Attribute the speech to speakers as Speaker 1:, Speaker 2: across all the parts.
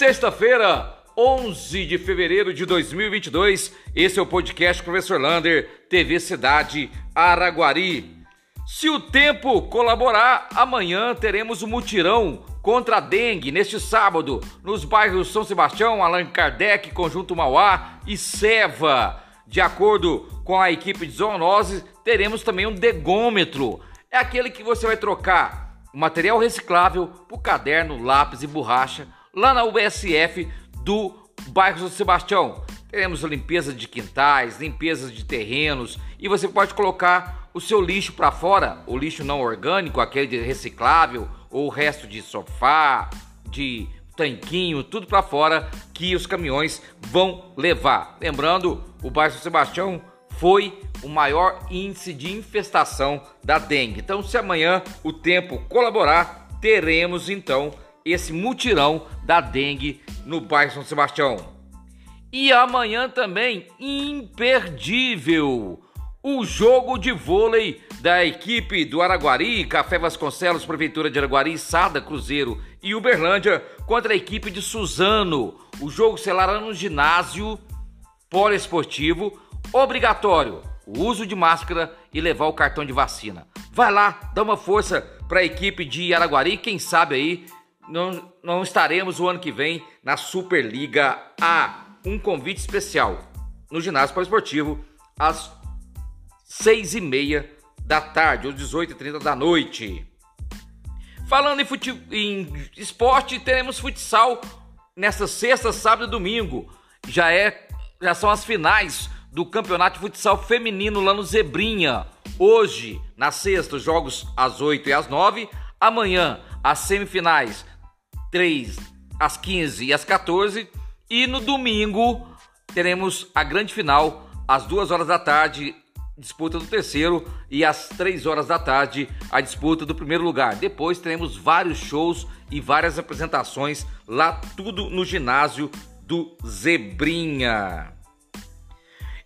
Speaker 1: Sexta-feira, 11 de fevereiro de 2022. Esse é o podcast Professor Lander, TV Cidade Araguari. Se o tempo colaborar, amanhã teremos um mutirão contra a dengue neste sábado nos bairros São Sebastião, Allan Kardec, Conjunto Mauá e Seva. De acordo com a equipe de zoonoses, teremos também um degômetro. É aquele que você vai trocar o material reciclável por caderno, lápis e borracha lá na UBSF do bairro São Sebastião. Teremos limpeza de quintais, limpeza de terrenos e você pode colocar o seu lixo para fora, o lixo não orgânico, aquele reciclável ou o resto de sofá, de tanquinho, tudo para fora que os caminhões vão levar. Lembrando, o bairro São Sebastião foi o maior índice de infestação da dengue. Então, se amanhã o tempo colaborar, teremos então esse mutirão da dengue no bairro São Sebastião. E amanhã também, imperdível, o jogo de vôlei da equipe do Araguari, Café Vasconcelos, Prefeitura de Araguari, Sada Cruzeiro e Uberlândia contra a equipe de Suzano. O jogo será no ginásio poliesportivo, obrigatório o uso de máscara e levar o cartão de vacina. Vai lá, dá uma força para a equipe de Araguari, quem sabe aí não, não estaremos o ano que vem na Superliga A. Um convite especial no ginásio poliesportivo às seis e meia da tarde, ou 18h30 da noite. Falando em, fute... em esporte, teremos futsal nesta sexta, sábado e domingo. Já, é, já são as finais do Campeonato de Futsal Feminino lá no Zebrinha. Hoje, na sexta, jogos às 8 e às 9. Amanhã, as semifinais 3 às 15 e às 14. E no domingo teremos a grande final às 2 horas da tarde, disputa do terceiro, e às 3 horas da tarde, a disputa do primeiro lugar. Depois teremos vários shows e várias apresentações lá, tudo no ginásio do Zebrinha.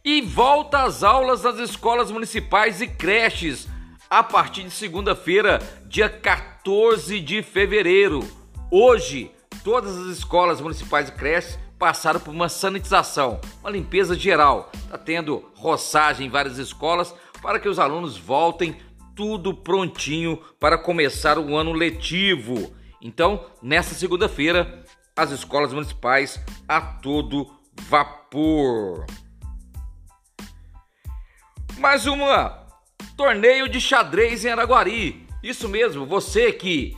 Speaker 1: E volta às aulas nas escolas municipais e creches a partir de segunda-feira, dia 14 de fevereiro. Hoje, todas as escolas municipais e creches passaram por uma sanitização, uma limpeza geral. Está tendo roçagem em várias escolas para que os alunos voltem tudo prontinho para começar o ano letivo. Então, nesta segunda-feira, as escolas municipais a todo vapor. Mais uma torneio de xadrez em Araguari. Isso mesmo, você que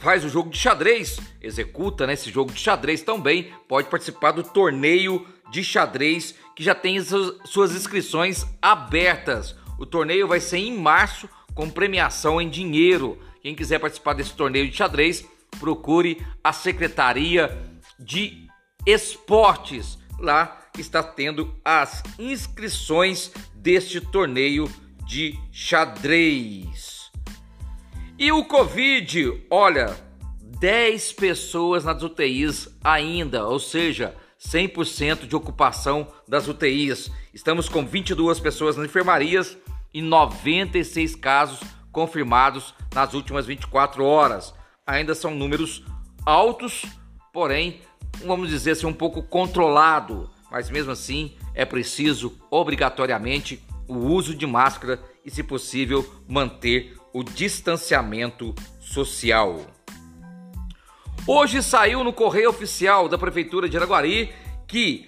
Speaker 1: faz o jogo de xadrez, executa né, esse jogo de xadrez também, pode participar do torneio de xadrez que já tem suas inscrições abertas. O torneio vai ser em março com premiação em dinheiro. Quem quiser participar desse torneio de xadrez, procure a Secretaria de Esportes. Lá está tendo as inscrições deste torneio de xadrez. E o Covid, olha, 10 pessoas nas UTIs ainda, ou seja, 100% de ocupação das UTIs. Estamos com 22 pessoas nas enfermarias e 96 casos confirmados nas últimas 24 horas. Ainda são números altos, porém, vamos dizer assim, um pouco controlado, mas mesmo assim é preciso obrigatoriamente o uso de máscara e, se possível, manter o distanciamento social. Hoje saiu no correio oficial da Prefeitura de Araguari que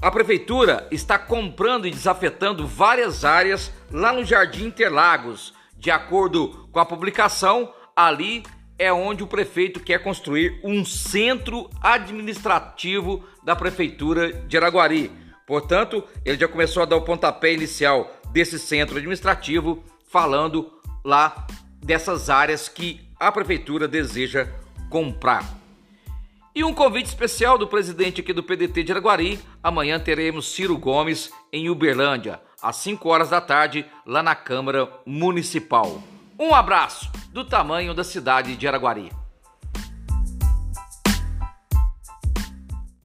Speaker 1: a Prefeitura está comprando e desafetando várias áreas lá no Jardim Interlagos. De acordo com a publicação, ali é onde o prefeito quer construir um centro administrativo da Prefeitura de Araguari. Portanto, ele já começou a dar o pontapé inicial desse centro administrativo, falando lá dessas áreas que a prefeitura deseja comprar. E um convite especial do presidente aqui do PDT de Araguari. Amanhã teremos Ciro Gomes em Uberlândia, às 5 horas da tarde, lá na Câmara Municipal. Um abraço do tamanho da cidade de Araguari.